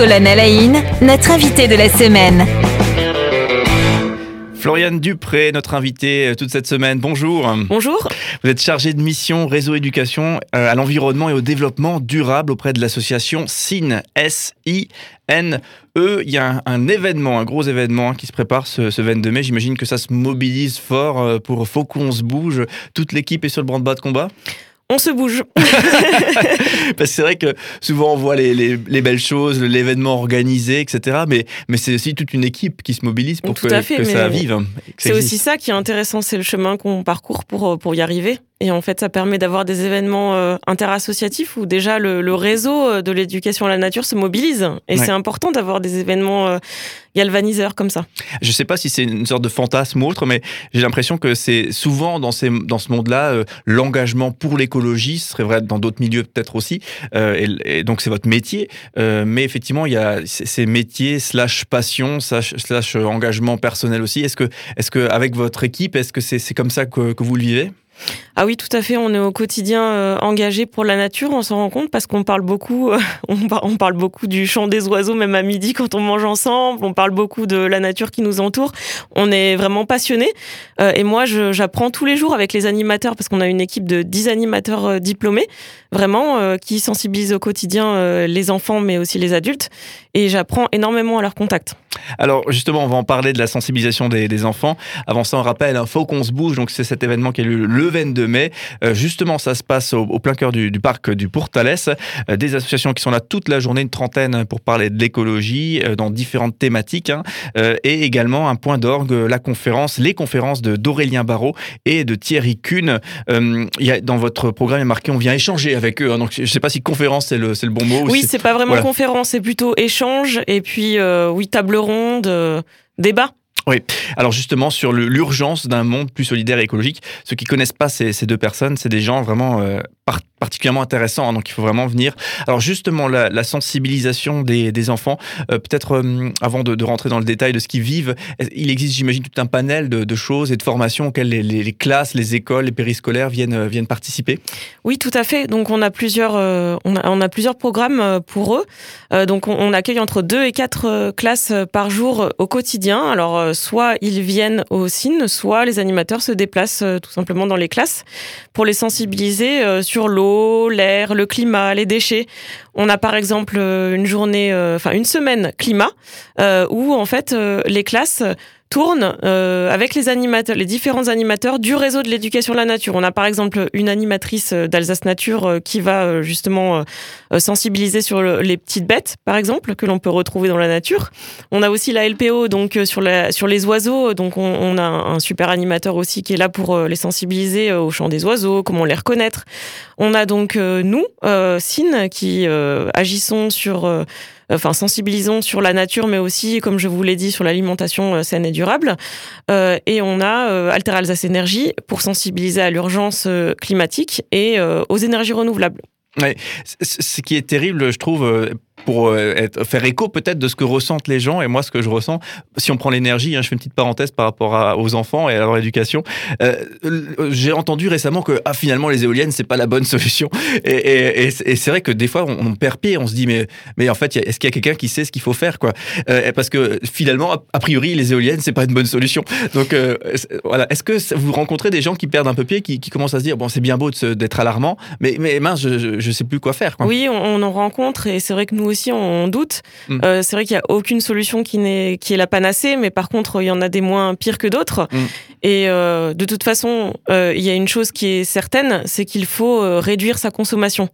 Colonne Alain, notre invité de la semaine. Floriane Dupré, notre invité euh, toute cette semaine. Bonjour. Bonjour. Vous êtes chargée de mission réseau éducation euh, à l'environnement et au développement durable auprès de l'association SIN. S-I-N-E. Il y a un, événement, un gros événement qui se prépare ce, ce 22 mai. J'imagine que ça se mobilise fort euh, pour Faut qu'on se bouge. Toute l'équipe est sur le branle-bas de combat? On se bouge. Parce que c'est vrai que souvent on voit les, belles choses, l'événement organisé, etc. Mais, mais c'est aussi toute une équipe qui se mobilise pour que, que ça vive. C'est aussi ça qui est intéressant, c'est le chemin qu'on parcourt pour, pour y arriver. Et en fait, ça permet d'avoir des événements euh, interassociatifs où déjà le, réseau euh, de l'éducation à la nature se mobilise. Et c'est important d'avoir des événements euh, galvaniseurs comme ça. Je ne sais pas si c'est une sorte de fantasme ou autre, mais j'ai l'impression que c'est souvent dans, ces, dans ce monde-là, l'engagement pour l'écologie, ce serait vrai dans d'autres milieux peut-être aussi, et, donc c'est votre métier. mais effectivement, il y a ces métiers slash passion, slash, slash engagement personnel aussi. Est-ce que, avec votre équipe, est-ce que c'est comme ça que, que vous le vivez? Ah oui, tout à fait. On est au quotidien euh, engagé pour la nature. On s'en rend compte parce qu'on parle beaucoup. Euh, on, parle beaucoup du chant des oiseaux, même à midi quand on mange ensemble. On parle beaucoup de la nature qui nous entoure. On est vraiment passionnés. Euh, et moi, j'apprends tous les jours avec les animateurs parce qu'on a une équipe de 10 animateurs diplômés, vraiment, qui sensibilisent au quotidien les enfants, mais aussi les adultes. Et j'apprends énormément à leur contact. Alors justement, on va en parler de la sensibilisation des, enfants. Avant ça, on rappelle, il faut qu'on se bouge. Donc c'est cet événement qui est le, le 22 mai. Euh, justement, ça se passe au, plein cœur du, parc du Pourtalès. Euh, des associations qui sont là toute la journée, une trentaine pour parler de l'écologie euh, dans différentes thématiques. Hein. et également un point d'orgue, la conférence, les conférences de d'Aurélien Barraud et de Thierry Kuhn. y a, dans votre programme, il est marqué on vient échanger avec eux. Hein. donc je ne sais pas si conférence c'est le, le bon mot. Oui, c'est pas vraiment conférence, c'est plutôt échange. Et puis, oui, table ronde, débat. Oui, alors justement sur l'urgence d'un monde plus solidaire et écologique, ceux qui connaissent pas ces, deux personnes, c'est des gens vraiment euh, particulièrement intéressants, hein, donc il faut vraiment venir. Alors justement la, sensibilisation des, enfants, euh, peut-être euh, avant de, rentrer dans le détail de ce qu'ils vivent, il existe j'imagine tout un panel de, choses et de formations auxquelles les, classes, les écoles, les périscolaires viennent, viennent participer? Oui, tout à fait. Donc on a plusieurs, on a, plusieurs programmes pour eux. donc on, accueille entre deux et quatre classes par jour au quotidien. Alors soit ils viennent au CIN, soit les animateurs se déplacent euh, tout simplement dans les classes pour les sensibiliser euh, sur l'eau, l'air, le climat, les déchets. On a par exemple euh, une journée, enfin une semaine climat, où en fait les classes tourne euh, avec les animateurs, les différents animateurs du réseau de l'éducation de la nature. On a par exemple une animatrice euh, d'Alsace Nature euh, qui va justement sensibiliser sur les petites bêtes, par exemple, que l'on peut retrouver dans la nature. On a aussi la LPO donc sur, la, sur les oiseaux. Donc on, a un super animateur aussi qui est là pour les sensibiliser au chant des oiseaux, comment les reconnaître. On a donc nous, SIN, qui agissons sur enfin sensibilisons sur la nature, mais aussi, comme je vous l'ai dit, sur l'alimentation euh, saine et durable. Euh, et on a euh, Alter Alsace Énergie pour sensibiliser à l'urgence climatique et aux énergies renouvelables. Ouais. Ce qui est terrible, je trouve, pour euh, faire écho peut-être de ce que ressentent les gens et moi ce que je ressens. Si on prend l'énergie, hein, je fais une petite parenthèse par rapport aux enfants et à leur éducation. Euh, j'ai entendu récemment que ah, finalement les éoliennes c'est pas la bonne solution et, c'est vrai que des fois on, perd pied, on se dit mais mais en fait est-ce qu'il y a quelqu'un qui sait ce qu'il faut faire quoi? Euh, Parce que finalement a priori les éoliennes c'est pas une bonne solution. Donc voilà, est-ce que vous rencontrez des gens qui perdent un peu pied, qui, commencent à se dire bon c'est bien beau d'être alarmant, mais mais mince je, je, sais plus quoi faire. Quoi? Oui, on en rencontre et c'est vrai que nous aussi on doute. Mm. Euh, c'est vrai qu'il n'y a aucune solution qui, est, qui est la panacée, mais par contre, il y en a des moins pires que d'autres. Mm. Et euh, de toute façon, euh, il y a une chose qui est certaine, c'est qu'il faut réduire sa consommation.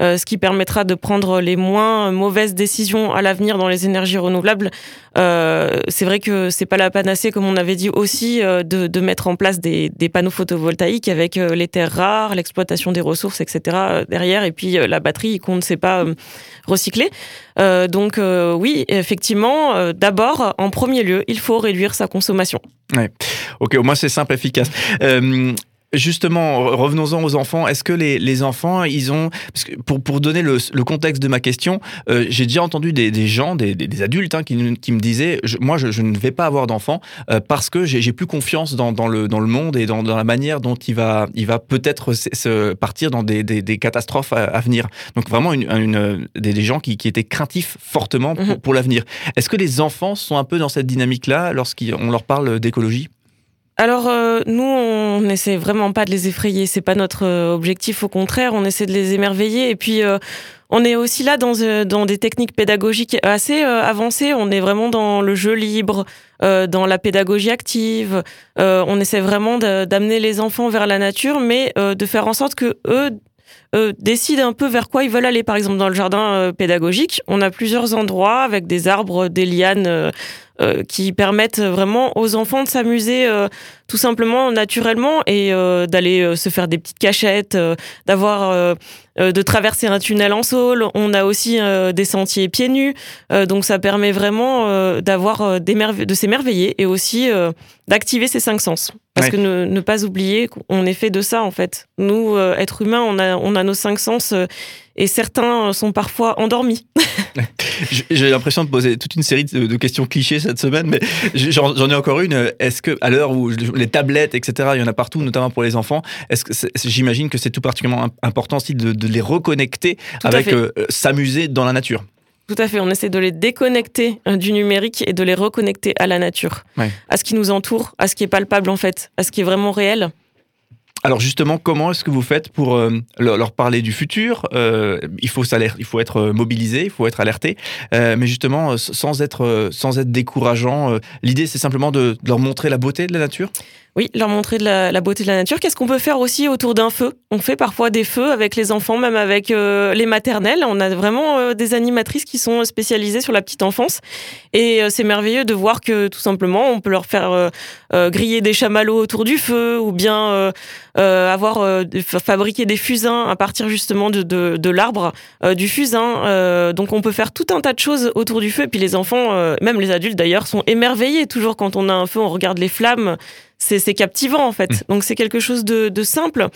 Euh, ce qui permettra de prendre les moins mauvaises décisions à l'avenir dans les énergies renouvelables. Euh, c'est vrai que c'est pas la panacée, comme on avait dit aussi, euh, de, mettre en place des, des panneaux photovoltaïques avec les terres rares, l'exploitation des ressources, etc. derrière, et puis la batterie qu'on ne sait pas recycler. donc oui, effectivement, d'abord, en premier lieu, il faut réduire sa consommation. Ouais. Ok, au moins c'est simple, efficace. Justement, revenons-en aux enfants. Est-ce que les, les, enfants, ils ont... Parce que pour, pour donner le, le contexte de ma question, euh, j'ai déjà entendu des, des gens, des, des adultes, hein, qui, qui, me disaient, moi, je, je, ne vais pas avoir d'enfants euh, parce que j'ai plus confiance dans, dans, le, dans le monde et dans, dans la manière dont il va, il va peut-être se partir dans des, des, catastrophes à, à, venir. Donc vraiment, une, une des, gens qui, qui, étaient craintifs fortement pour, mmh. pour l'avenir. Est-ce que les enfants sont un peu dans cette dynamique-là lorsqu'on leur parle d'écologie? Alors euh, nous, on n'essaie vraiment pas de les effrayer. C'est pas notre euh, objectif. Au contraire, on essaie de les émerveiller. Et puis, euh, on est aussi là dans, euh, dans des techniques pédagogiques assez euh, avancées. On est vraiment dans le jeu libre, dans la pédagogie active. on essaie vraiment d'amener les enfants vers la nature, mais de faire en sorte que eux euh, décident un peu vers quoi ils veulent aller. Par exemple, dans le jardin euh, pédagogique, on a plusieurs endroits avec des arbres, des lianes euh, euh qui permettent vraiment aux enfants de s'amuser tout simplement naturellement et d'aller se faire des petites cachettes, d'avoir de traverser un tunnel en saule. On a aussi des sentiers pieds nus, donc ça permet vraiment d'avoir de s'émerveiller et aussi d'activer ses cinq sens. Parce que ne, ne, pas oublier qu'on est fait de ça en fait. Nous, êtres humains, on a, on a nos cinq sens euh, et certains sont parfois endormis. J'ai l'impression de poser toute une série de, questions clichés cette semaine, mais j'en ai encore une. Est-ce que, à l'heure où les tablettes, etc., il y en a partout, notamment pour les enfants, est-ce que j'imagine que c'est tout particulièrement important aussi de, de les reconnecter tout avec euh, s'amuser dans la nature? Tout à fait, on essaie de les déconnecter euh, du numérique et de les reconnecter à la nature, ouais. à ce qui nous entoure, à ce qui est palpable en fait, à ce qui est vraiment réel. Alors justement, comment est-ce que vous faites pour euh, leur parler du futur? Euh, Il faut il faut être euh, mobilisé, il faut être alerté, euh, mais justement sans être euh, sans être décourageant. L'idée, c'est simplement de, de, leur montrer la beauté de la nature? Oui, leur montrer de la, beauté de la nature. Qu'est-ce qu'on peut faire aussi autour d'un feu? On fait parfois des feux avec les enfants, même avec les maternelles. On a vraiment des animatrices qui sont spécialisées sur la petite enfance, et c'est merveilleux de voir que tout simplement, on peut leur faire griller des chamallows autour du feu, ou bien euh, avoir euh, fabriqué des fusains à partir justement de, de, l'arbre euh, du fusain. Euh, donc on peut faire tout un tas de choses autour du feu. Et puis les enfants, euh, même les adultes d'ailleurs, sont émerveillés. Toujours quand on a un feu, on regarde les flammes. C'est captivant en fait. Mmh. Donc c'est quelque chose de, de simple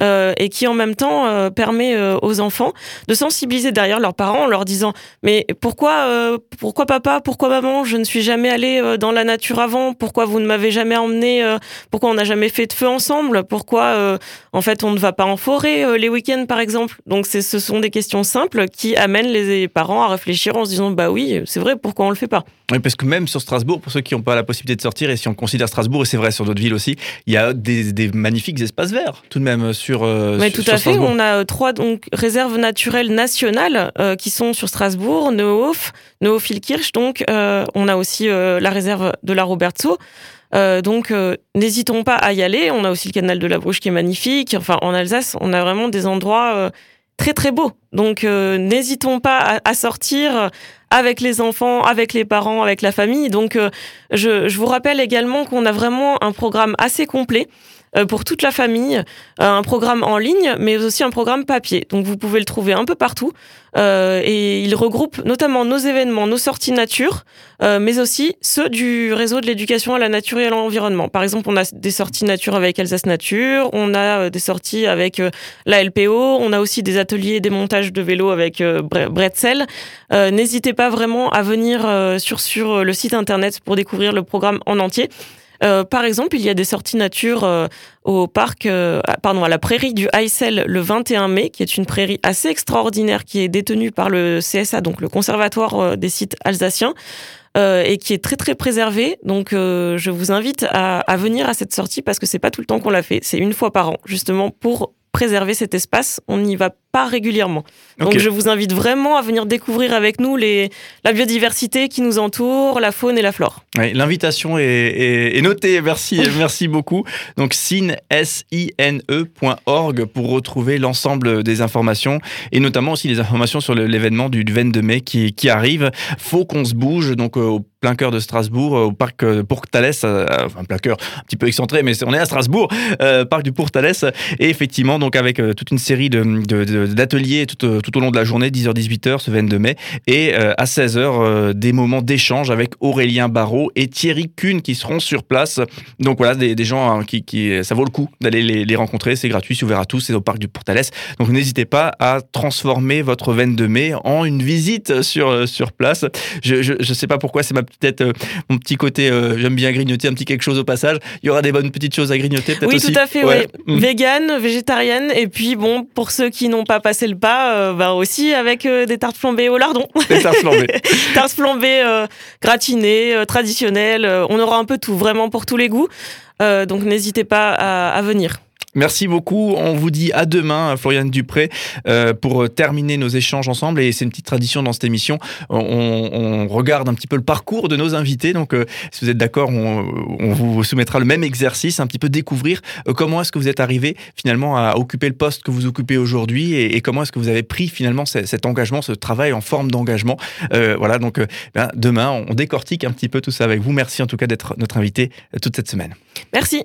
euh, et qui en même temps euh, permet euh, aux enfants de sensibiliser derrière leurs parents en leur disant mais pourquoi euh, pourquoi papa pourquoi maman je ne suis jamais allé euh, dans la nature avant? Pourquoi vous ne m'avez jamais emmené euh, pourquoi on n'a jamais fait de feu ensemble? Pourquoi en fait on ne va pas en forêt les week-ends par exemple? Donc c'est ce sont des questions simples qui amènent les parents à réfléchir en se disant bah oui c'est vrai pourquoi on le fait pas? Oui, parce que même sur Strasbourg, pour ceux qui n'ont pas la possibilité de sortir, et si on considère Strasbourg, et c'est vrai sur d'autres villes aussi, il y a des, des, magnifiques espaces verts, tout de même, sur. Euh, Mais sur, tout à fait. On a trois donc, réserves naturelles nationales euh, qui sont sur Strasbourg, Neuhof, Neuhof-Ilkirch. Donc, euh, on a aussi euh, la réserve de la Robertso. Euh, donc, euh, n'hésitons pas à y aller. On a aussi le canal de la Bruche qui est magnifique. Enfin, en Alsace, on a vraiment des endroits euh, très très beaux. Donc, euh, n'hésitons pas à, à, sortir avec les enfants, avec les parents, avec la famille. Donc, euh, je, je, vous rappelle également qu'on a vraiment un programme assez complet pour toute la famille, un programme en ligne, mais aussi un programme papier. Donc, vous pouvez le trouver un peu partout. Euh, et il regroupe notamment nos événements, nos sorties nature, euh, mais aussi ceux du réseau de l'éducation à la nature et à l'environnement. Par exemple, on a des sorties nature avec Alsace Nature, on a euh, des sorties avec euh, la LPO, on a aussi des ateliers et des montages de vélos avec euh, Bretzel. Euh, N'hésitez pas vraiment à venir sur, sur le site internet pour découvrir le programme en entier. Euh, par exemple, il y a des sorties nature euh, au parc, euh, pardon, à la prairie du Heissel le 21 mai, qui est une prairie assez extraordinaire qui est détenue par le CSA, donc le Conservatoire euh, des sites alsaciens. Euh, et qui est très très préservée. Donc euh, je vous invite à, à, venir à cette sortie parce que c'est pas tout le temps qu'on l'a fait, c'est une fois par an, justement pour préserver cet espace. On n'y va pas régulièrement. Donc okay. je vous invite vraiment à venir découvrir avec nous les, la biodiversité qui nous entoure, la faune et la flore. L'invitation est, est, est, notée, merci, merci beaucoup. Donc sine, S-I-N-E.org pour retrouver l'ensemble des informations et notamment aussi les informations sur l'événement du 22 mai qui, qui arrive. Faut qu'on se bouge, donc euh, plein cœur de Strasbourg, au parc Pour-Thalès, enfin plein cœur, un petit peu excentré, mais on est à Strasbourg, parc du Pour-Thalès, et effectivement, donc avec toute une série d'ateliers de, tout, tout, au long de la journée, 10h-18h, ce 22 mai, et à 16h, des moments d'échange avec Aurélien Barrault et Thierry Kuhn qui seront sur place. Donc voilà, des, gens hein, qui, ça vaut le coup d'aller les, rencontrer, c'est gratuit, c'est ouvert à tous, c'est au parc du Portales. Donc n'hésitez pas à transformer votre 22 mai en une visite sur, sur place. Je ne sais pas pourquoi, c'est ma petite, euh, mon petit côté, euh, j'aime bien grignoter un petit quelque chose au passage. Il y aura des bonnes petites choses à grignoter peut-être oui, aussi. Oui, tout à fait, ouais. Mm. Vegan, végétarienne, et puis bon, pour ceux qui n'ont pas passé le pas, euh, bah aussi avec des tartes flambées au lardon. Des tartes flambées. tartes flambées gratinées, traditionnelles, on aura un peu tout, vraiment pour tous les goûts. donc n'hésitez pas à venir. Merci beaucoup. On vous dit à demain, Floriane Dupré, euh, pour terminer nos échanges ensemble. Et c'est une petite tradition dans cette émission. On, regarde un petit peu le parcours de nos invités. Donc, euh, si vous êtes d'accord, on, vous soumettra le même exercice, un petit peu découvrir euh, comment est-ce que vous êtes arrivé finalement à occuper le poste que vous occupez aujourd'hui et, comment est-ce que vous avez pris finalement cet, engagement, ce travail en forme d'engagement. voilà, donc ben, demain, on décortique un petit peu tout ça avec vous. Merci en tout cas d'être notre invité toute cette semaine. Merci.